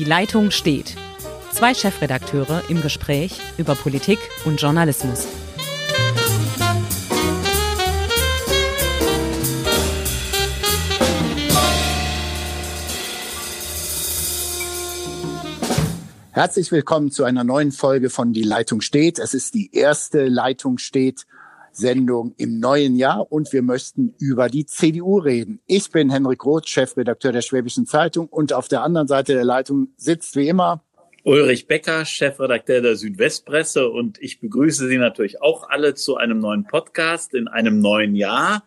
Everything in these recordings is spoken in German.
Die Leitung steht. Zwei Chefredakteure im Gespräch über Politik und Journalismus. Herzlich willkommen zu einer neuen Folge von Die Leitung steht. Es ist die erste Leitung steht Sendung im neuen Jahr und wir möchten über die CDU reden. Ich bin Henrik Roth, Chefredakteur der Schwäbischen Zeitung und auf der anderen Seite der Leitung sitzt wie immer Ulrich Becker, Chefredakteur der Südwestpresse und ich begrüße Sie natürlich auch alle zu einem neuen Podcast in einem neuen Jahr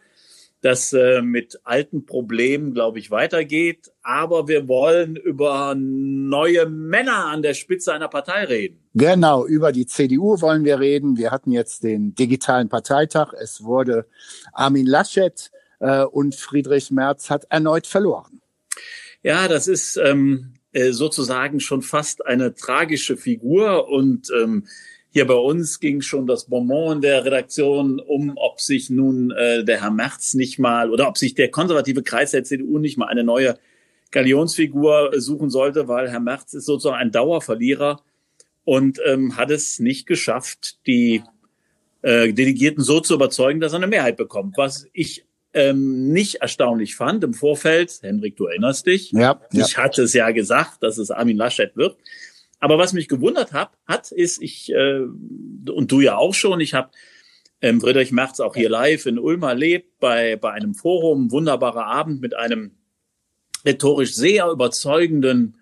das äh, mit alten Problemen, glaube ich, weitergeht. Aber wir wollen über neue Männer an der Spitze einer Partei reden. Genau, über die CDU wollen wir reden. Wir hatten jetzt den digitalen Parteitag. Es wurde Armin Laschet äh, und Friedrich Merz hat erneut verloren. Ja, das ist ähm, äh, sozusagen schon fast eine tragische Figur und ähm, hier bei uns ging schon das Bonbon in der Redaktion um, ob sich nun äh, der Herr Merz nicht mal oder ob sich der konservative Kreis der CDU nicht mal eine neue Galionsfigur suchen sollte, weil Herr Merz ist sozusagen ein Dauerverlierer und ähm, hat es nicht geschafft, die äh, Delegierten so zu überzeugen, dass er eine Mehrheit bekommt. Was ich ähm, nicht erstaunlich fand im Vorfeld, Henrik, du erinnerst dich, ja, ja. ich hatte es ja gesagt, dass es Armin Laschet wird. Aber was mich gewundert hab, hat, ist, ich, äh, und du ja auch schon, ich habe ähm, Friedrich Merz auch hier live in Ulm erlebt, bei, bei einem Forum, wunderbarer Abend mit einem rhetorisch sehr überzeugenden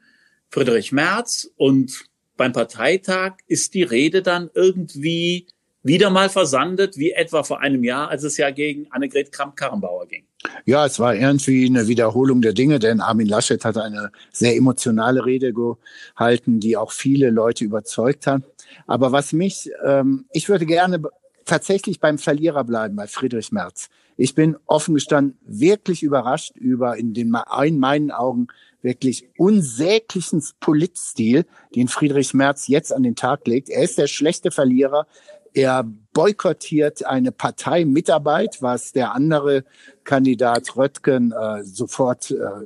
Friedrich Merz. Und beim Parteitag ist die Rede dann irgendwie wieder mal versandet, wie etwa vor einem Jahr, als es ja gegen Annegret Kramp-Karrenbauer ging. Ja, es war irgendwie eine Wiederholung der Dinge, denn Armin Laschet hat eine sehr emotionale Rede gehalten, die auch viele Leute überzeugt hat. Aber was mich, ähm, ich würde gerne tatsächlich beim Verlierer bleiben, bei Friedrich Merz. Ich bin offen gestanden wirklich überrascht über in den in meinen Augen wirklich unsäglichen Politstil, den Friedrich Merz jetzt an den Tag legt. Er ist der schlechte Verlierer. Er boykottiert eine Parteimitarbeit, was der andere Kandidat Röttgen äh, sofort äh,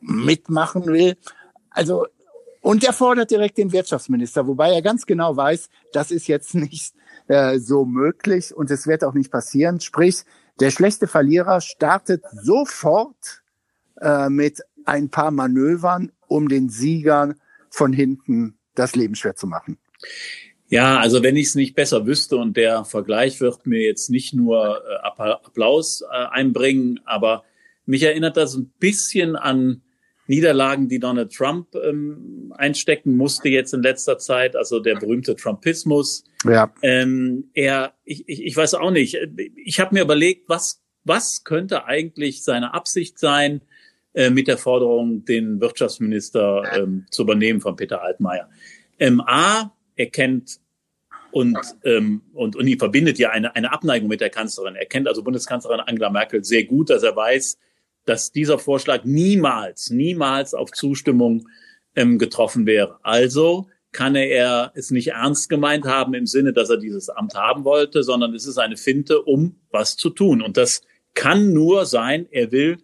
mitmachen will. Also und er fordert direkt den Wirtschaftsminister, wobei er ganz genau weiß, das ist jetzt nicht äh, so möglich und es wird auch nicht passieren. Sprich, der schlechte Verlierer startet sofort äh, mit ein paar Manövern, um den Siegern von hinten das Leben schwer zu machen. Ja, also wenn ich es nicht besser wüsste und der Vergleich wird mir jetzt nicht nur äh, Applaus äh, einbringen, aber mich erinnert das ein bisschen an Niederlagen, die Donald Trump ähm, einstecken musste jetzt in letzter Zeit, also der berühmte Trumpismus. Ja. Ähm, er, ich, ich, ich weiß auch nicht. Ich habe mir überlegt, was was könnte eigentlich seine Absicht sein äh, mit der Forderung, den Wirtschaftsminister ähm, zu übernehmen von Peter Altmaier. Ähm, A, er kennt und, ähm, und, und die verbindet ja eine, eine Abneigung mit der Kanzlerin. Er kennt also Bundeskanzlerin Angela Merkel sehr gut, dass er weiß, dass dieser Vorschlag niemals, niemals auf Zustimmung ähm, getroffen wäre. Also kann er es nicht ernst gemeint haben im Sinne, dass er dieses Amt haben wollte, sondern es ist eine Finte, um was zu tun. Und das kann nur sein, er will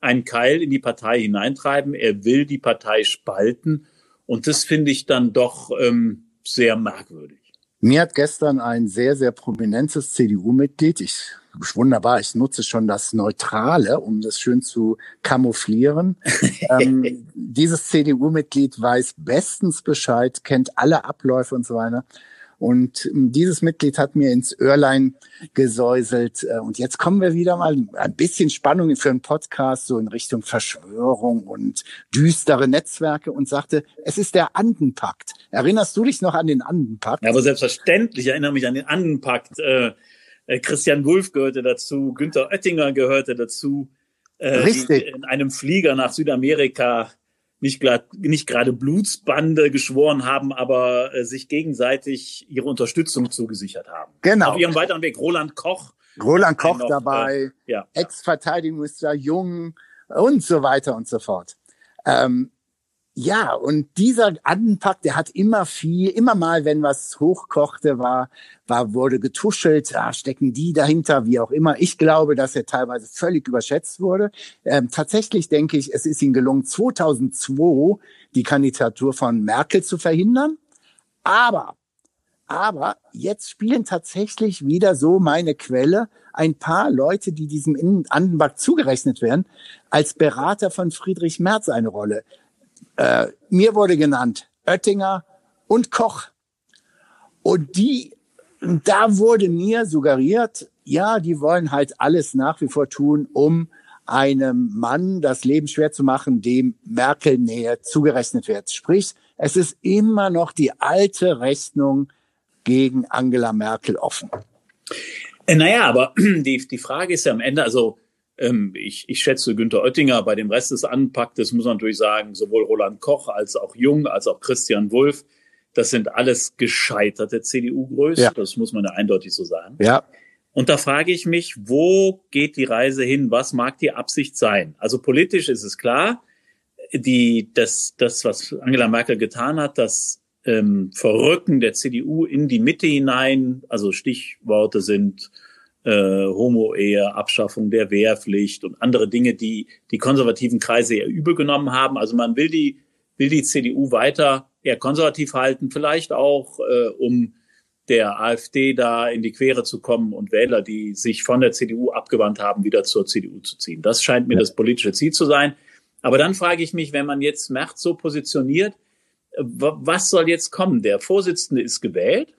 einen Keil in die Partei hineintreiben, er will die Partei spalten. Und das finde ich dann doch ähm, sehr merkwürdig. Mir hat gestern ein sehr, sehr prominentes CDU-Mitglied, ich wunderbar, ich nutze schon das Neutrale, um das schön zu kamouflieren. ähm, dieses CDU-Mitglied weiß bestens Bescheid, kennt alle Abläufe und so weiter. Und ähm, dieses Mitglied hat mir ins Öhrlein gesäuselt. Äh, und jetzt kommen wir wieder mal ein bisschen Spannung für einen Podcast, so in Richtung Verschwörung und düstere Netzwerke und sagte, es ist der Andenpakt. Erinnerst du dich noch an den Andenpakt? Ja, aber selbstverständlich erinnere mich an den Andenpakt. Äh, äh, Christian Wulff gehörte dazu, Günther Oettinger gehörte dazu. Richtig. in einem Flieger nach Südamerika nicht, nicht gerade Blutsbande geschworen haben, aber äh, sich gegenseitig ihre Unterstützung zugesichert haben. Genau. Auf ihrem weiteren Weg Roland Koch. Roland Koch noch, dabei, äh, ja. Ex-Verteidigungsminister Jung und so weiter und so fort. Ähm, ja, und dieser Anpack, der hat immer viel, immer mal, wenn was hochkochte, war, war, wurde getuschelt, ja, stecken die dahinter, wie auch immer. Ich glaube, dass er teilweise völlig überschätzt wurde. Ähm, tatsächlich denke ich, es ist ihm gelungen, 2002 die Kandidatur von Merkel zu verhindern. Aber, aber jetzt spielen tatsächlich wieder so meine Quelle ein paar Leute, die diesem Andenbach zugerechnet werden, als Berater von Friedrich Merz eine Rolle. Äh, mir wurde genannt Oettinger und Koch. Und die, da wurde mir suggeriert, ja, die wollen halt alles nach wie vor tun, um einem Mann das Leben schwer zu machen, dem Merkel näher zugerechnet wird. Sprich, es ist immer noch die alte Rechnung gegen Angela Merkel offen. Äh, naja, aber die, die Frage ist ja am Ende, also ich, ich schätze Günter Oettinger bei dem Rest des Anpacktes, muss man natürlich sagen, sowohl Roland Koch als auch Jung, als auch Christian Wulff, das sind alles gescheiterte CDU-Größen, ja. das muss man ja eindeutig so sagen. Ja. Und da frage ich mich, wo geht die Reise hin? Was mag die Absicht sein? Also politisch ist es klar, die, das, das, was Angela Merkel getan hat, das ähm, Verrücken der CDU in die Mitte hinein, also Stichworte sind äh, Homo-Ehe, Abschaffung der Wehrpflicht und andere Dinge, die die konservativen Kreise eher übel genommen haben. Also man will die, will die CDU weiter eher konservativ halten, vielleicht auch, äh, um der AfD da in die Quere zu kommen und Wähler, die sich von der CDU abgewandt haben, wieder zur CDU zu ziehen. Das scheint mir das politische Ziel zu sein. Aber dann frage ich mich, wenn man jetzt Merz so positioniert, was soll jetzt kommen? Der Vorsitzende ist gewählt.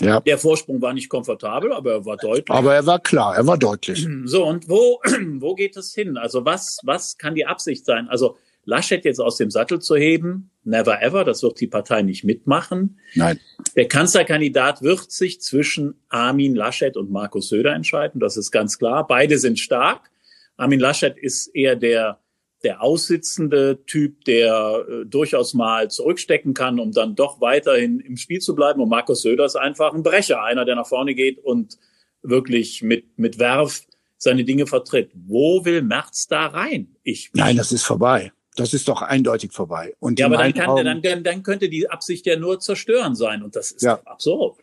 Ja. Der Vorsprung war nicht komfortabel, aber er war deutlich. Aber er war klar, er war deutlich. So, und wo, wo geht es hin? Also was, was kann die Absicht sein? Also Laschet jetzt aus dem Sattel zu heben, never ever, das wird die Partei nicht mitmachen. Nein. Der Kanzlerkandidat wird sich zwischen Armin Laschet und Markus Söder entscheiden, das ist ganz klar. Beide sind stark. Armin Laschet ist eher der der aussitzende Typ, der äh, durchaus mal zurückstecken kann, um dann doch weiterhin im Spiel zu bleiben. Und Markus Söder ist einfach ein Brecher, einer, der nach vorne geht und wirklich mit, mit Werf seine Dinge vertritt. Wo will Merz da rein? Ich, Nein, das ist vorbei. Das ist doch eindeutig vorbei. Und ja, aber dann, kann, dann, dann, dann könnte die Absicht ja nur zerstören sein. Und das ist ja. absurd.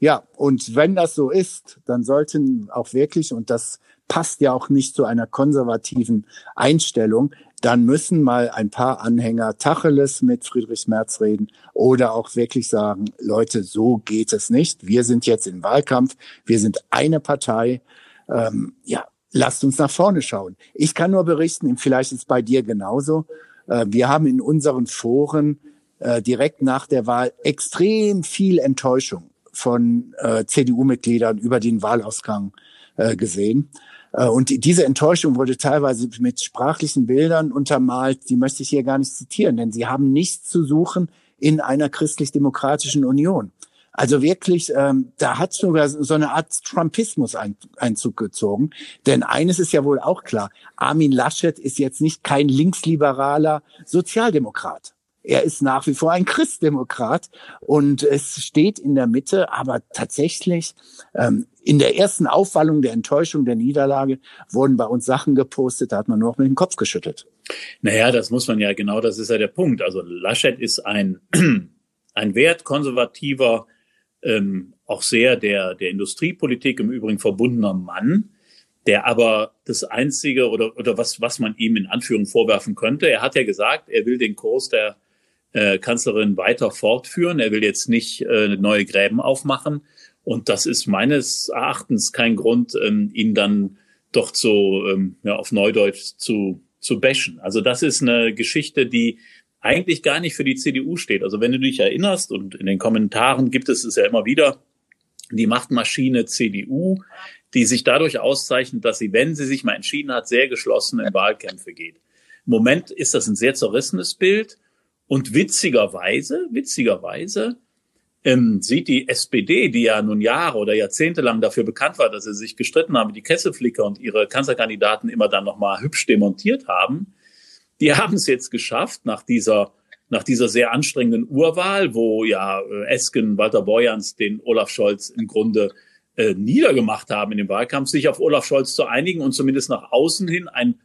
Ja, und wenn das so ist, dann sollten auch wirklich, und das passt ja auch nicht zu einer konservativen Einstellung, dann müssen mal ein paar Anhänger Tacheles mit Friedrich Merz reden oder auch wirklich sagen, Leute, so geht es nicht. Wir sind jetzt im Wahlkampf, wir sind eine Partei. Ähm, ja, lasst uns nach vorne schauen. Ich kann nur berichten, vielleicht ist es bei dir genauso. Äh, wir haben in unseren Foren äh, direkt nach der Wahl extrem viel Enttäuschung von äh, CDU-Mitgliedern über den Wahlausgang äh, gesehen. Äh, und diese Enttäuschung wurde teilweise mit sprachlichen Bildern untermalt, die möchte ich hier gar nicht zitieren, denn sie haben nichts zu suchen in einer christlich-demokratischen Union. Also wirklich, ähm, da hat sogar so eine Art Trumpismus ein, Einzug gezogen. Denn eines ist ja wohl auch klar, Armin Laschet ist jetzt nicht kein linksliberaler Sozialdemokrat. Er ist nach wie vor ein Christdemokrat und es steht in der Mitte, aber tatsächlich ähm, in der ersten Aufwallung der Enttäuschung der Niederlage wurden bei uns Sachen gepostet, da hat man nur noch mit dem Kopf geschüttelt. Naja, das muss man ja, genau das ist ja der Punkt. Also Laschet ist ein, ein wertkonservativer, ähm, auch sehr der, der Industriepolitik im Übrigen verbundener Mann, der aber das Einzige oder, oder was, was man ihm in Anführung vorwerfen könnte, er hat ja gesagt, er will den Kurs der äh, Kanzlerin weiter fortführen. Er will jetzt nicht äh, neue Gräben aufmachen. Und das ist meines Erachtens kein Grund, ähm, ihn dann doch so ähm, ja, auf Neudeutsch zu, zu bashen. Also das ist eine Geschichte, die eigentlich gar nicht für die CDU steht. Also wenn du dich erinnerst, und in den Kommentaren gibt es es ja immer wieder, die Machtmaschine CDU, die sich dadurch auszeichnet, dass sie, wenn sie sich mal entschieden hat, sehr geschlossen in Wahlkämpfe geht. Im Moment ist das ein sehr zerrissenes Bild. Und witzigerweise, witzigerweise ähm, sieht die SPD, die ja nun Jahre oder Jahrzehnte lang dafür bekannt war, dass sie sich gestritten haben, die Kesselflicker und ihre Kanzlerkandidaten immer dann nochmal hübsch demontiert haben, die haben es jetzt geschafft, nach dieser nach dieser sehr anstrengenden Urwahl, wo ja äh, Esken, Walter Borjans den Olaf Scholz im Grunde äh, niedergemacht haben in dem Wahlkampf, sich auf Olaf Scholz zu einigen und zumindest nach außen hin ein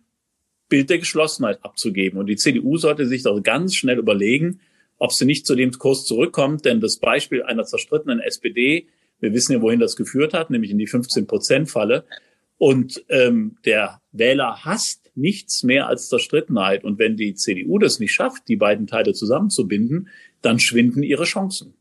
Bild der Geschlossenheit abzugeben. Und die CDU sollte sich doch ganz schnell überlegen, ob sie nicht zu dem Kurs zurückkommt. Denn das Beispiel einer zerstrittenen SPD, wir wissen ja, wohin das geführt hat, nämlich in die 15-Prozent-Falle. Und ähm, der Wähler hasst nichts mehr als Zerstrittenheit. Und wenn die CDU das nicht schafft, die beiden Teile zusammenzubinden, dann schwinden ihre Chancen.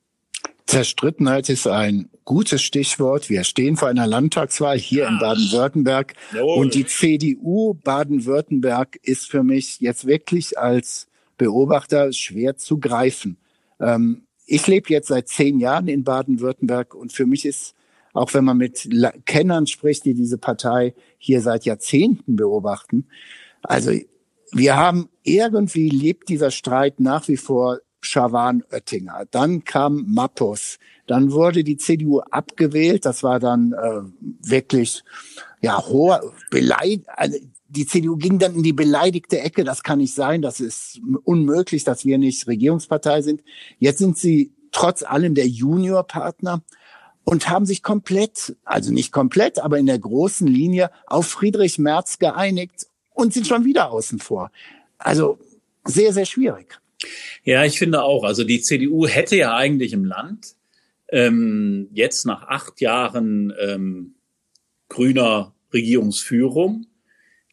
Zerstrittenheit ist ein gutes Stichwort. Wir stehen vor einer Landtagswahl hier in Baden-Württemberg. Und die CDU Baden-Württemberg ist für mich jetzt wirklich als Beobachter schwer zu greifen. Ähm, ich lebe jetzt seit zehn Jahren in Baden-Württemberg und für mich ist, auch wenn man mit Kennern spricht, die diese Partei hier seit Jahrzehnten beobachten, also wir haben irgendwie lebt dieser Streit nach wie vor Schawan Oettinger. Dann kam Mappus. Dann wurde die CDU abgewählt. Das war dann äh, wirklich ja hoher Beleid. Also die CDU ging dann in die beleidigte Ecke. Das kann nicht sein. Das ist unmöglich, dass wir nicht Regierungspartei sind. Jetzt sind sie trotz allem der Juniorpartner und haben sich komplett, also nicht komplett, aber in der großen Linie auf Friedrich Merz geeinigt und sind schon wieder außen vor. Also sehr, sehr schwierig. Ja, ich finde auch. Also die CDU hätte ja eigentlich im Land ähm, jetzt nach acht Jahren ähm, grüner Regierungsführung,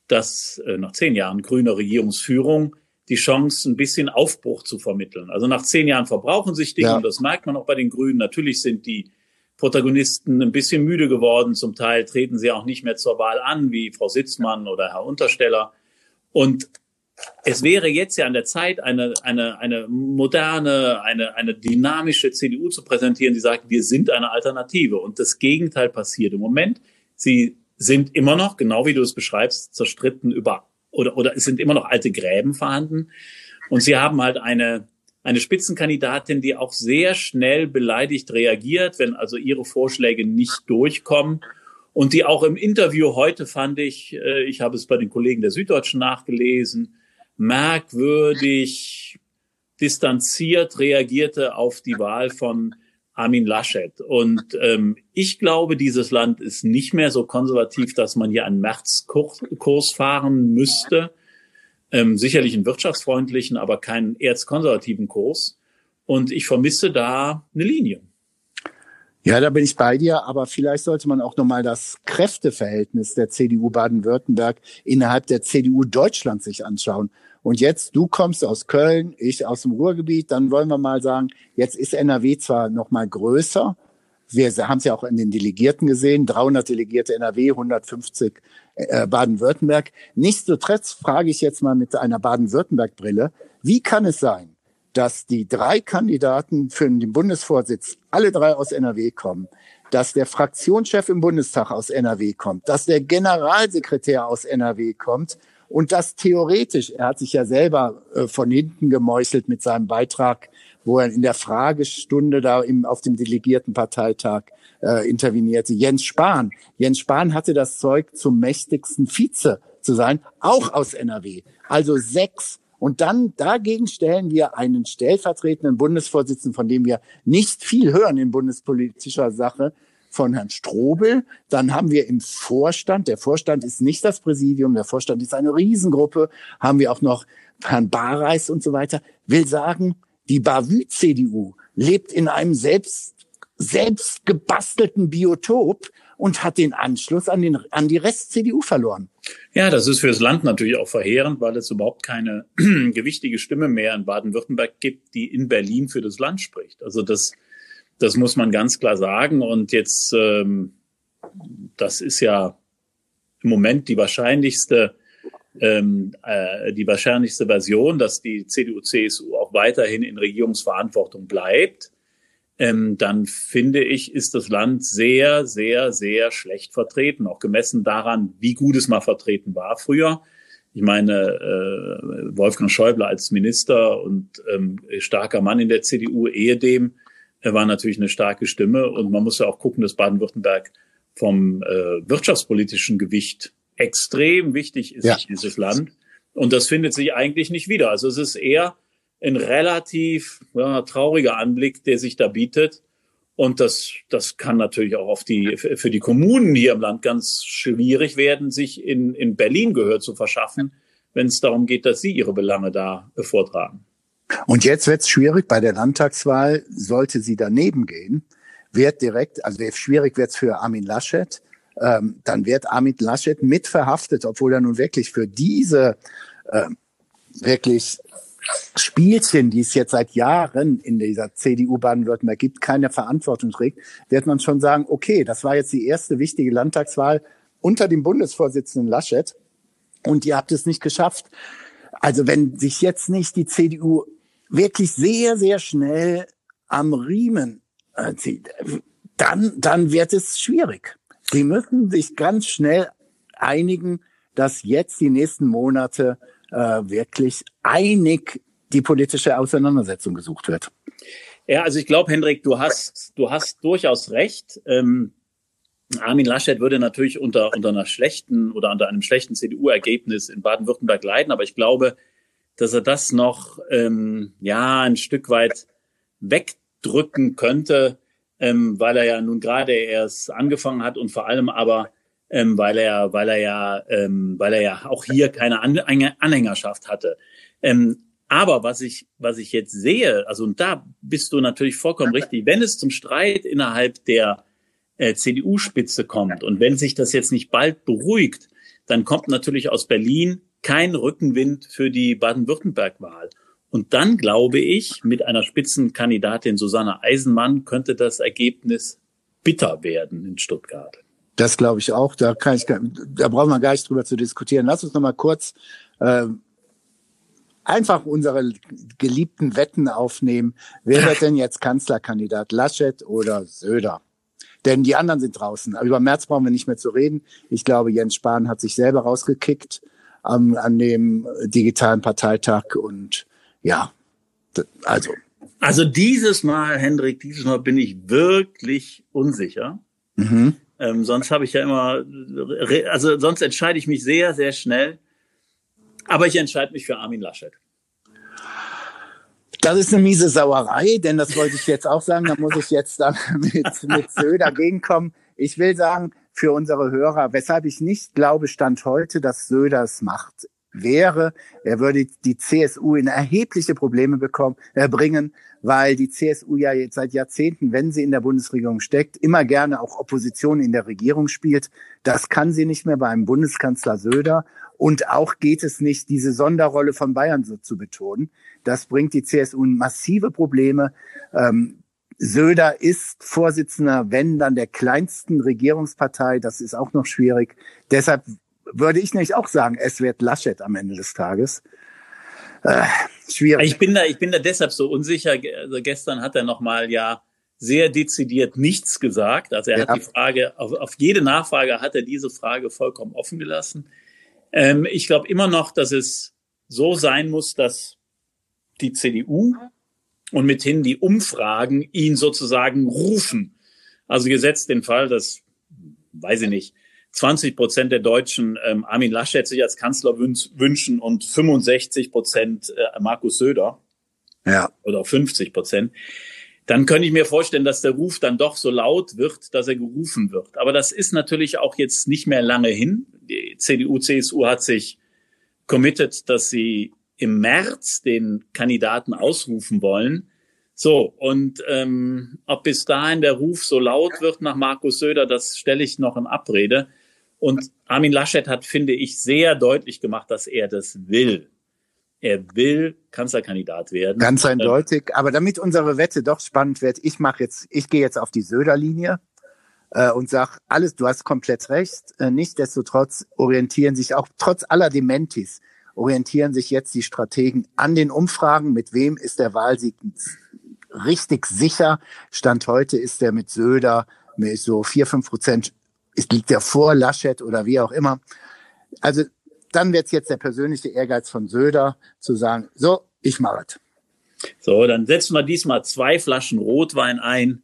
dass äh, nach zehn Jahren grüner Regierungsführung die Chance, ein bisschen Aufbruch zu vermitteln. Also nach zehn Jahren verbrauchen sich Dinge, ja. und das merkt man auch bei den Grünen. Natürlich sind die Protagonisten ein bisschen müde geworden. Zum Teil treten sie auch nicht mehr zur Wahl an, wie Frau Sitzmann oder Herr Untersteller. Und es wäre jetzt ja an der Zeit, eine, eine, eine moderne, eine, eine dynamische CDU zu präsentieren, die sagt, wir sind eine Alternative. Und das Gegenteil passiert im Moment. Sie sind immer noch, genau wie du es beschreibst, zerstritten über, oder, oder es sind immer noch alte Gräben vorhanden. Und sie haben halt eine, eine Spitzenkandidatin, die auch sehr schnell beleidigt reagiert, wenn also ihre Vorschläge nicht durchkommen. Und die auch im Interview heute fand ich, äh, ich habe es bei den Kollegen der Süddeutschen nachgelesen, merkwürdig distanziert reagierte auf die Wahl von Armin Laschet. Und ähm, ich glaube, dieses Land ist nicht mehr so konservativ, dass man hier einen Märzkurs fahren müsste. Ähm, sicherlich einen wirtschaftsfreundlichen, aber keinen erzkonservativen Kurs. Und ich vermisse da eine Linie. Ja, da bin ich bei dir, aber vielleicht sollte man auch nochmal das Kräfteverhältnis der CDU Baden-Württemberg innerhalb der CDU Deutschland sich anschauen. Und jetzt, du kommst aus Köln, ich aus dem Ruhrgebiet, dann wollen wir mal sagen, jetzt ist NRW zwar nochmal größer, wir haben es ja auch in den Delegierten gesehen, 300 Delegierte NRW, 150 äh, Baden-Württemberg. Nichtsdestotrotz frage ich jetzt mal mit einer Baden-Württemberg-Brille, wie kann es sein, dass die drei Kandidaten für den Bundesvorsitz alle drei aus NRW kommen, dass der Fraktionschef im Bundestag aus NRW kommt, dass der Generalsekretär aus NRW kommt und dass theoretisch, er hat sich ja selber äh, von hinten gemeuchelt mit seinem Beitrag, wo er in der Fragestunde da im, auf dem Delegiertenparteitag äh, intervenierte, Jens Spahn. Jens Spahn hatte das Zeug zum mächtigsten Vize zu sein, auch aus NRW. Also sechs und dann dagegen stellen wir einen stellvertretenden Bundesvorsitzenden, von dem wir nicht viel hören in bundespolitischer Sache, von Herrn Strobel. Dann haben wir im Vorstand, der Vorstand ist nicht das Präsidium, der Vorstand ist eine Riesengruppe, haben wir auch noch Herrn Bareis und so weiter. Will sagen, die Bavü-CDU lebt in einem selbst, selbst gebastelten Biotop und hat den Anschluss an, den, an die Rest-CDU verloren. Ja, das ist für das Land natürlich auch verheerend, weil es überhaupt keine gewichtige Stimme mehr in Baden-Württemberg gibt, die in Berlin für das Land spricht. Also das, das muss man ganz klar sagen. Und jetzt, ähm, das ist ja im Moment die wahrscheinlichste, ähm, äh, die wahrscheinlichste Version, dass die CDU-CSU auch weiterhin in Regierungsverantwortung bleibt ähm, dann finde ich, ist das Land sehr, sehr, sehr schlecht vertreten, auch gemessen daran, wie gut es mal vertreten war früher. Ich meine, äh, Wolfgang Schäuble als Minister und ähm, starker Mann in der CDU, ehedem, er war natürlich eine starke Stimme. Und man muss ja auch gucken, dass Baden-Württemberg vom äh, wirtschaftspolitischen Gewicht extrem wichtig ist, ja. dieses Land. Und das findet sich eigentlich nicht wieder. Also es ist eher ein relativ ja, trauriger Anblick, der sich da bietet. Und das, das kann natürlich auch auf die, für die Kommunen hier im Land ganz schwierig werden, sich in, in Berlin Gehör zu verschaffen, wenn es darum geht, dass sie ihre Belange da vortragen. Und jetzt wird es schwierig bei der Landtagswahl, sollte sie daneben gehen, wird direkt, also schwierig wird es für Armin Laschet, ähm, dann wird Armin Laschet mit verhaftet, obwohl er nun wirklich für diese äh, wirklich Spielchen, die es jetzt seit Jahren in dieser CDU Baden-Württemberg gibt, keine Verantwortung trägt, wird man schon sagen, okay, das war jetzt die erste wichtige Landtagswahl unter dem Bundesvorsitzenden Laschet. Und ihr habt es nicht geschafft. Also wenn sich jetzt nicht die CDU wirklich sehr, sehr schnell am Riemen zieht, dann, dann wird es schwierig. Sie müssen sich ganz schnell einigen, dass jetzt die nächsten Monate äh, wirklich einig die politische Auseinandersetzung gesucht wird. Ja, also ich glaube, Hendrik, du hast, du hast durchaus recht. Ähm, Armin Laschet würde natürlich unter, unter einer schlechten oder unter einem schlechten CDU-Ergebnis in Baden-Württemberg leiden, aber ich glaube, dass er das noch ähm, ja ein Stück weit wegdrücken könnte, ähm, weil er ja nun gerade erst angefangen hat und vor allem aber ähm, weil er weil er ja ähm, weil er ja auch hier keine Anhängerschaft hatte. Ähm, aber was ich was ich jetzt sehe, also und da bist du natürlich vollkommen richtig, wenn es zum Streit innerhalb der äh, CDU-Spitze kommt und wenn sich das jetzt nicht bald beruhigt, dann kommt natürlich aus Berlin kein Rückenwind für die Baden-Württemberg-Wahl. Und dann glaube ich, mit einer Spitzenkandidatin Susanne Eisenmann könnte das Ergebnis bitter werden in Stuttgart. Das glaube ich auch. Da kann ich, da brauchen wir gar nicht drüber zu diskutieren. Lass uns noch mal kurz äh, einfach unsere geliebten Wetten aufnehmen. Wer wird denn jetzt Kanzlerkandidat? Laschet oder Söder? Denn die anderen sind draußen. Über März brauchen wir nicht mehr zu reden. Ich glaube, Jens Spahn hat sich selber rausgekickt am, an dem digitalen Parteitag und ja, also. Also dieses Mal, Hendrik, dieses Mal bin ich wirklich unsicher. Mhm. Ähm, sonst habe ich ja immer, also sonst entscheide ich mich sehr, sehr schnell. Aber ich entscheide mich für Armin Laschet. Das ist eine miese Sauerei, denn das wollte ich jetzt auch sagen. Da muss ich jetzt dann mit, mit Söder gegenkommen. Ich will sagen, für unsere Hörer, weshalb ich nicht glaube, Stand heute, dass Söder es macht, wäre, er würde die CSU in erhebliche Probleme bekommen, äh, bringen, weil die CSU ja jetzt seit Jahrzehnten, wenn sie in der Bundesregierung steckt, immer gerne auch Opposition in der Regierung spielt. Das kann sie nicht mehr bei einem Bundeskanzler Söder. Und auch geht es nicht, diese Sonderrolle von Bayern so zu betonen. Das bringt die CSU in massive Probleme. Ähm, Söder ist Vorsitzender, wenn dann der kleinsten Regierungspartei. Das ist auch noch schwierig. Deshalb würde ich nämlich auch sagen, es wird Laschet am Ende des Tages. Äh, schwierig. Ich bin da, ich bin da deshalb so unsicher. Also gestern hat er noch mal ja sehr dezidiert nichts gesagt. Also er ja. hat die Frage, auf, auf jede Nachfrage hat er diese Frage vollkommen offen gelassen. Ähm, ich glaube immer noch, dass es so sein muss, dass die CDU und mithin die Umfragen ihn sozusagen rufen. Also gesetzt den Fall, dass, weiß ich nicht, 20 Prozent der Deutschen ähm, Armin Laschet sich als Kanzler wünschen und 65 Prozent äh, Markus Söder. Ja. Oder 50 Prozent. Dann könnte ich mir vorstellen, dass der Ruf dann doch so laut wird, dass er gerufen wird. Aber das ist natürlich auch jetzt nicht mehr lange hin. Die CDU, CSU hat sich committed, dass sie im März den Kandidaten ausrufen wollen. So, und ähm, ob bis dahin der Ruf so laut wird nach Markus Söder, das stelle ich noch in Abrede. Und Armin Laschet hat, finde ich, sehr deutlich gemacht, dass er das will. Er will Kanzlerkandidat werden. Ganz eindeutig. Aber damit unsere Wette doch spannend wird, ich mache jetzt, ich gehe jetzt auf die Söder-Linie äh, und sag alles, du hast komplett recht. Äh, Nichtsdestotrotz orientieren sich auch trotz aller Dementis orientieren sich jetzt die Strategen an den Umfragen. Mit wem ist der Wahlsieg richtig sicher? Stand heute ist er mit Söder mit so vier, fünf Prozent es liegt ja vor Laschet oder wie auch immer. Also dann wird es jetzt der persönliche Ehrgeiz von Söder zu sagen, so, ich mache es. So, dann setzen wir diesmal zwei Flaschen Rotwein ein,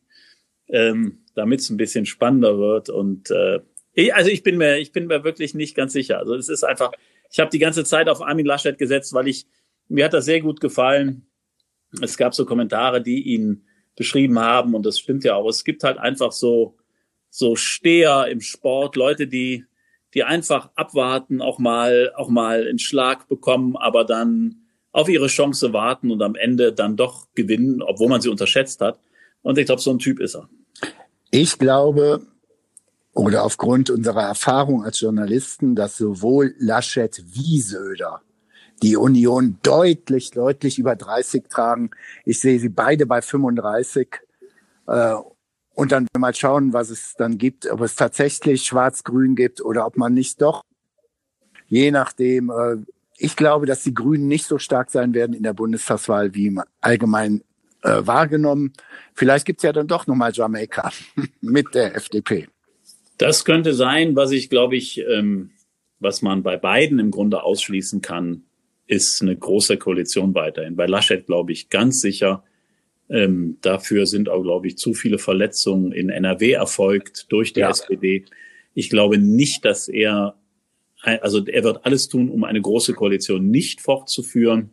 ähm, damit es ein bisschen spannender wird. Und äh, ich, also ich bin mir, ich bin mir wirklich nicht ganz sicher. Also es ist einfach, ich habe die ganze Zeit auf Armin Laschet gesetzt, weil ich mir hat das sehr gut gefallen. Es gab so Kommentare, die ihn beschrieben haben und das stimmt ja auch. Es gibt halt einfach so so Steher im Sport, Leute, die, die einfach abwarten, auch mal, auch mal einen Schlag bekommen, aber dann auf ihre Chance warten und am Ende dann doch gewinnen, obwohl man sie unterschätzt hat. Und ich glaube, so ein Typ ist er. Ich glaube, oder aufgrund unserer Erfahrung als Journalisten, dass sowohl Laschet wie Söder die Union deutlich, deutlich über 30 tragen. Ich sehe sie beide bei 35. Äh, und dann mal schauen, was es dann gibt, ob es tatsächlich Schwarz-Grün gibt oder ob man nicht doch, je nachdem, äh, ich glaube, dass die Grünen nicht so stark sein werden in der Bundestagswahl wie allgemein äh, wahrgenommen. Vielleicht gibt's ja dann doch nochmal Jamaika mit der FDP. Das könnte sein, was ich glaube ich, ähm, was man bei beiden im Grunde ausschließen kann, ist eine große Koalition weiterhin. Bei Laschet glaube ich ganz sicher. Ähm, dafür sind auch, glaube ich, zu viele Verletzungen in NRW erfolgt durch die ja. SPD. Ich glaube nicht, dass er, also er wird alles tun, um eine große Koalition nicht fortzuführen.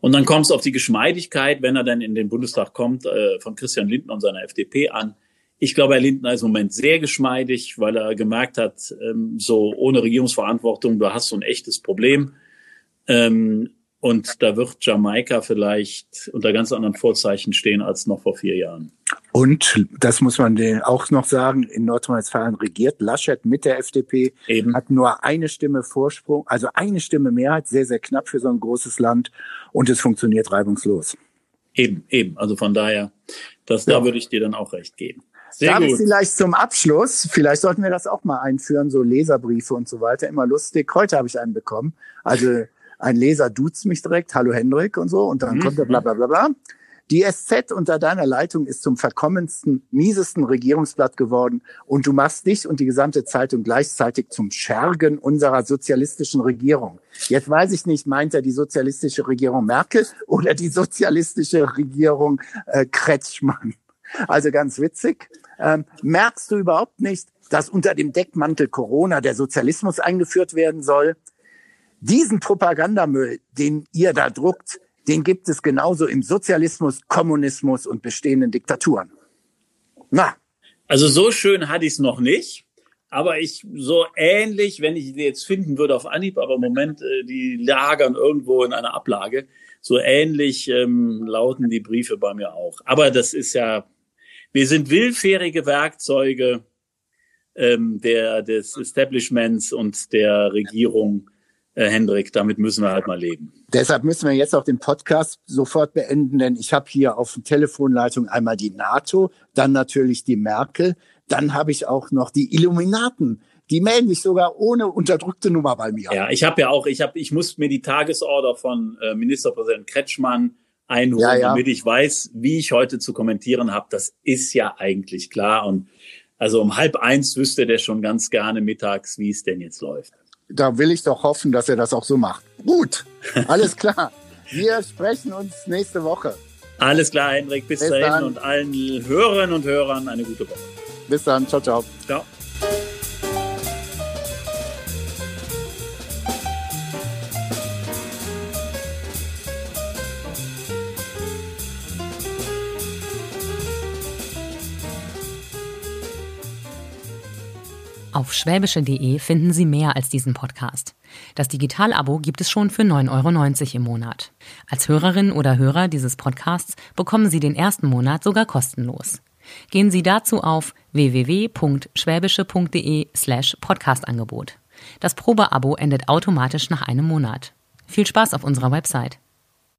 Und dann kommt es auf die Geschmeidigkeit, wenn er dann in den Bundestag kommt, äh, von Christian Lindner und seiner FDP an. Ich glaube, Herr Lindner ist im Moment sehr geschmeidig, weil er gemerkt hat, ähm, so ohne Regierungsverantwortung, du hast so ein echtes Problem. Ähm, und da wird Jamaika vielleicht unter ganz anderen Vorzeichen stehen als noch vor vier Jahren. Und das muss man auch noch sagen, in Nordrhein-Westfalen regiert Laschet mit der FDP, Eben. hat nur eine Stimme Vorsprung, also eine Stimme Mehrheit, sehr, sehr knapp für so ein großes Land und es funktioniert reibungslos. Eben, eben. Also von daher, das, ja. da würde ich dir dann auch recht geben. Sehr Darf gut. ich vielleicht zum Abschluss, vielleicht sollten wir das auch mal einführen, so Leserbriefe und so weiter, immer lustig. Heute habe ich einen bekommen. Also ein Leser duzt mich direkt, hallo Hendrik und so, und dann mhm. kommt er bla bla bla bla. Die SZ unter deiner Leitung ist zum verkommensten, miesesten Regierungsblatt geworden und du machst dich und die gesamte Zeitung gleichzeitig zum Schergen unserer sozialistischen Regierung. Jetzt weiß ich nicht, meint er die sozialistische Regierung Merkel oder die sozialistische Regierung äh, Kretschmann? Also ganz witzig. Ähm, merkst du überhaupt nicht, dass unter dem Deckmantel Corona der Sozialismus eingeführt werden soll? Diesen Propagandamüll, den ihr da druckt, den gibt es genauso im Sozialismus, Kommunismus und bestehenden Diktaturen. Na. Also so schön hatte ich es noch nicht. Aber ich so ähnlich, wenn ich die jetzt finden würde auf Anhieb, aber im Moment, äh, die lagern irgendwo in einer Ablage. So ähnlich ähm, lauten die Briefe bei mir auch. Aber das ist ja, wir sind willfährige Werkzeuge ähm, der, des Establishments und der Regierung äh, Hendrik, damit müssen wir halt mal leben. Deshalb müssen wir jetzt auch den Podcast sofort beenden, denn ich habe hier auf der Telefonleitung einmal die NATO, dann natürlich die Merkel, dann habe ich auch noch die Illuminaten. Die melden sich sogar ohne unterdrückte Nummer bei mir. Ja, ich habe ja auch, ich habe, ich muss mir die Tagesorder von äh, Ministerpräsident Kretschmann einholen, ja, ja. damit ich weiß, wie ich heute zu kommentieren habe. Das ist ja eigentlich klar. Und also um halb eins wüsste der schon ganz gerne mittags, wie es denn jetzt läuft da will ich doch hoffen, dass er das auch so macht. Gut, alles klar. Wir sprechen uns nächste Woche. Alles klar, Hendrik. Bis, bis dahin dann. und allen Hörerinnen und Hörern eine gute Woche. Bis dann. Ciao, ciao. Ciao. Auf schwäbische.de finden Sie mehr als diesen Podcast. Das Digital-Abo gibt es schon für 9,90 Euro im Monat. Als Hörerin oder Hörer dieses Podcasts bekommen Sie den ersten Monat sogar kostenlos. Gehen Sie dazu auf www.schwäbische.de slash Podcastangebot. Das Probeabo endet automatisch nach einem Monat. Viel Spaß auf unserer Website.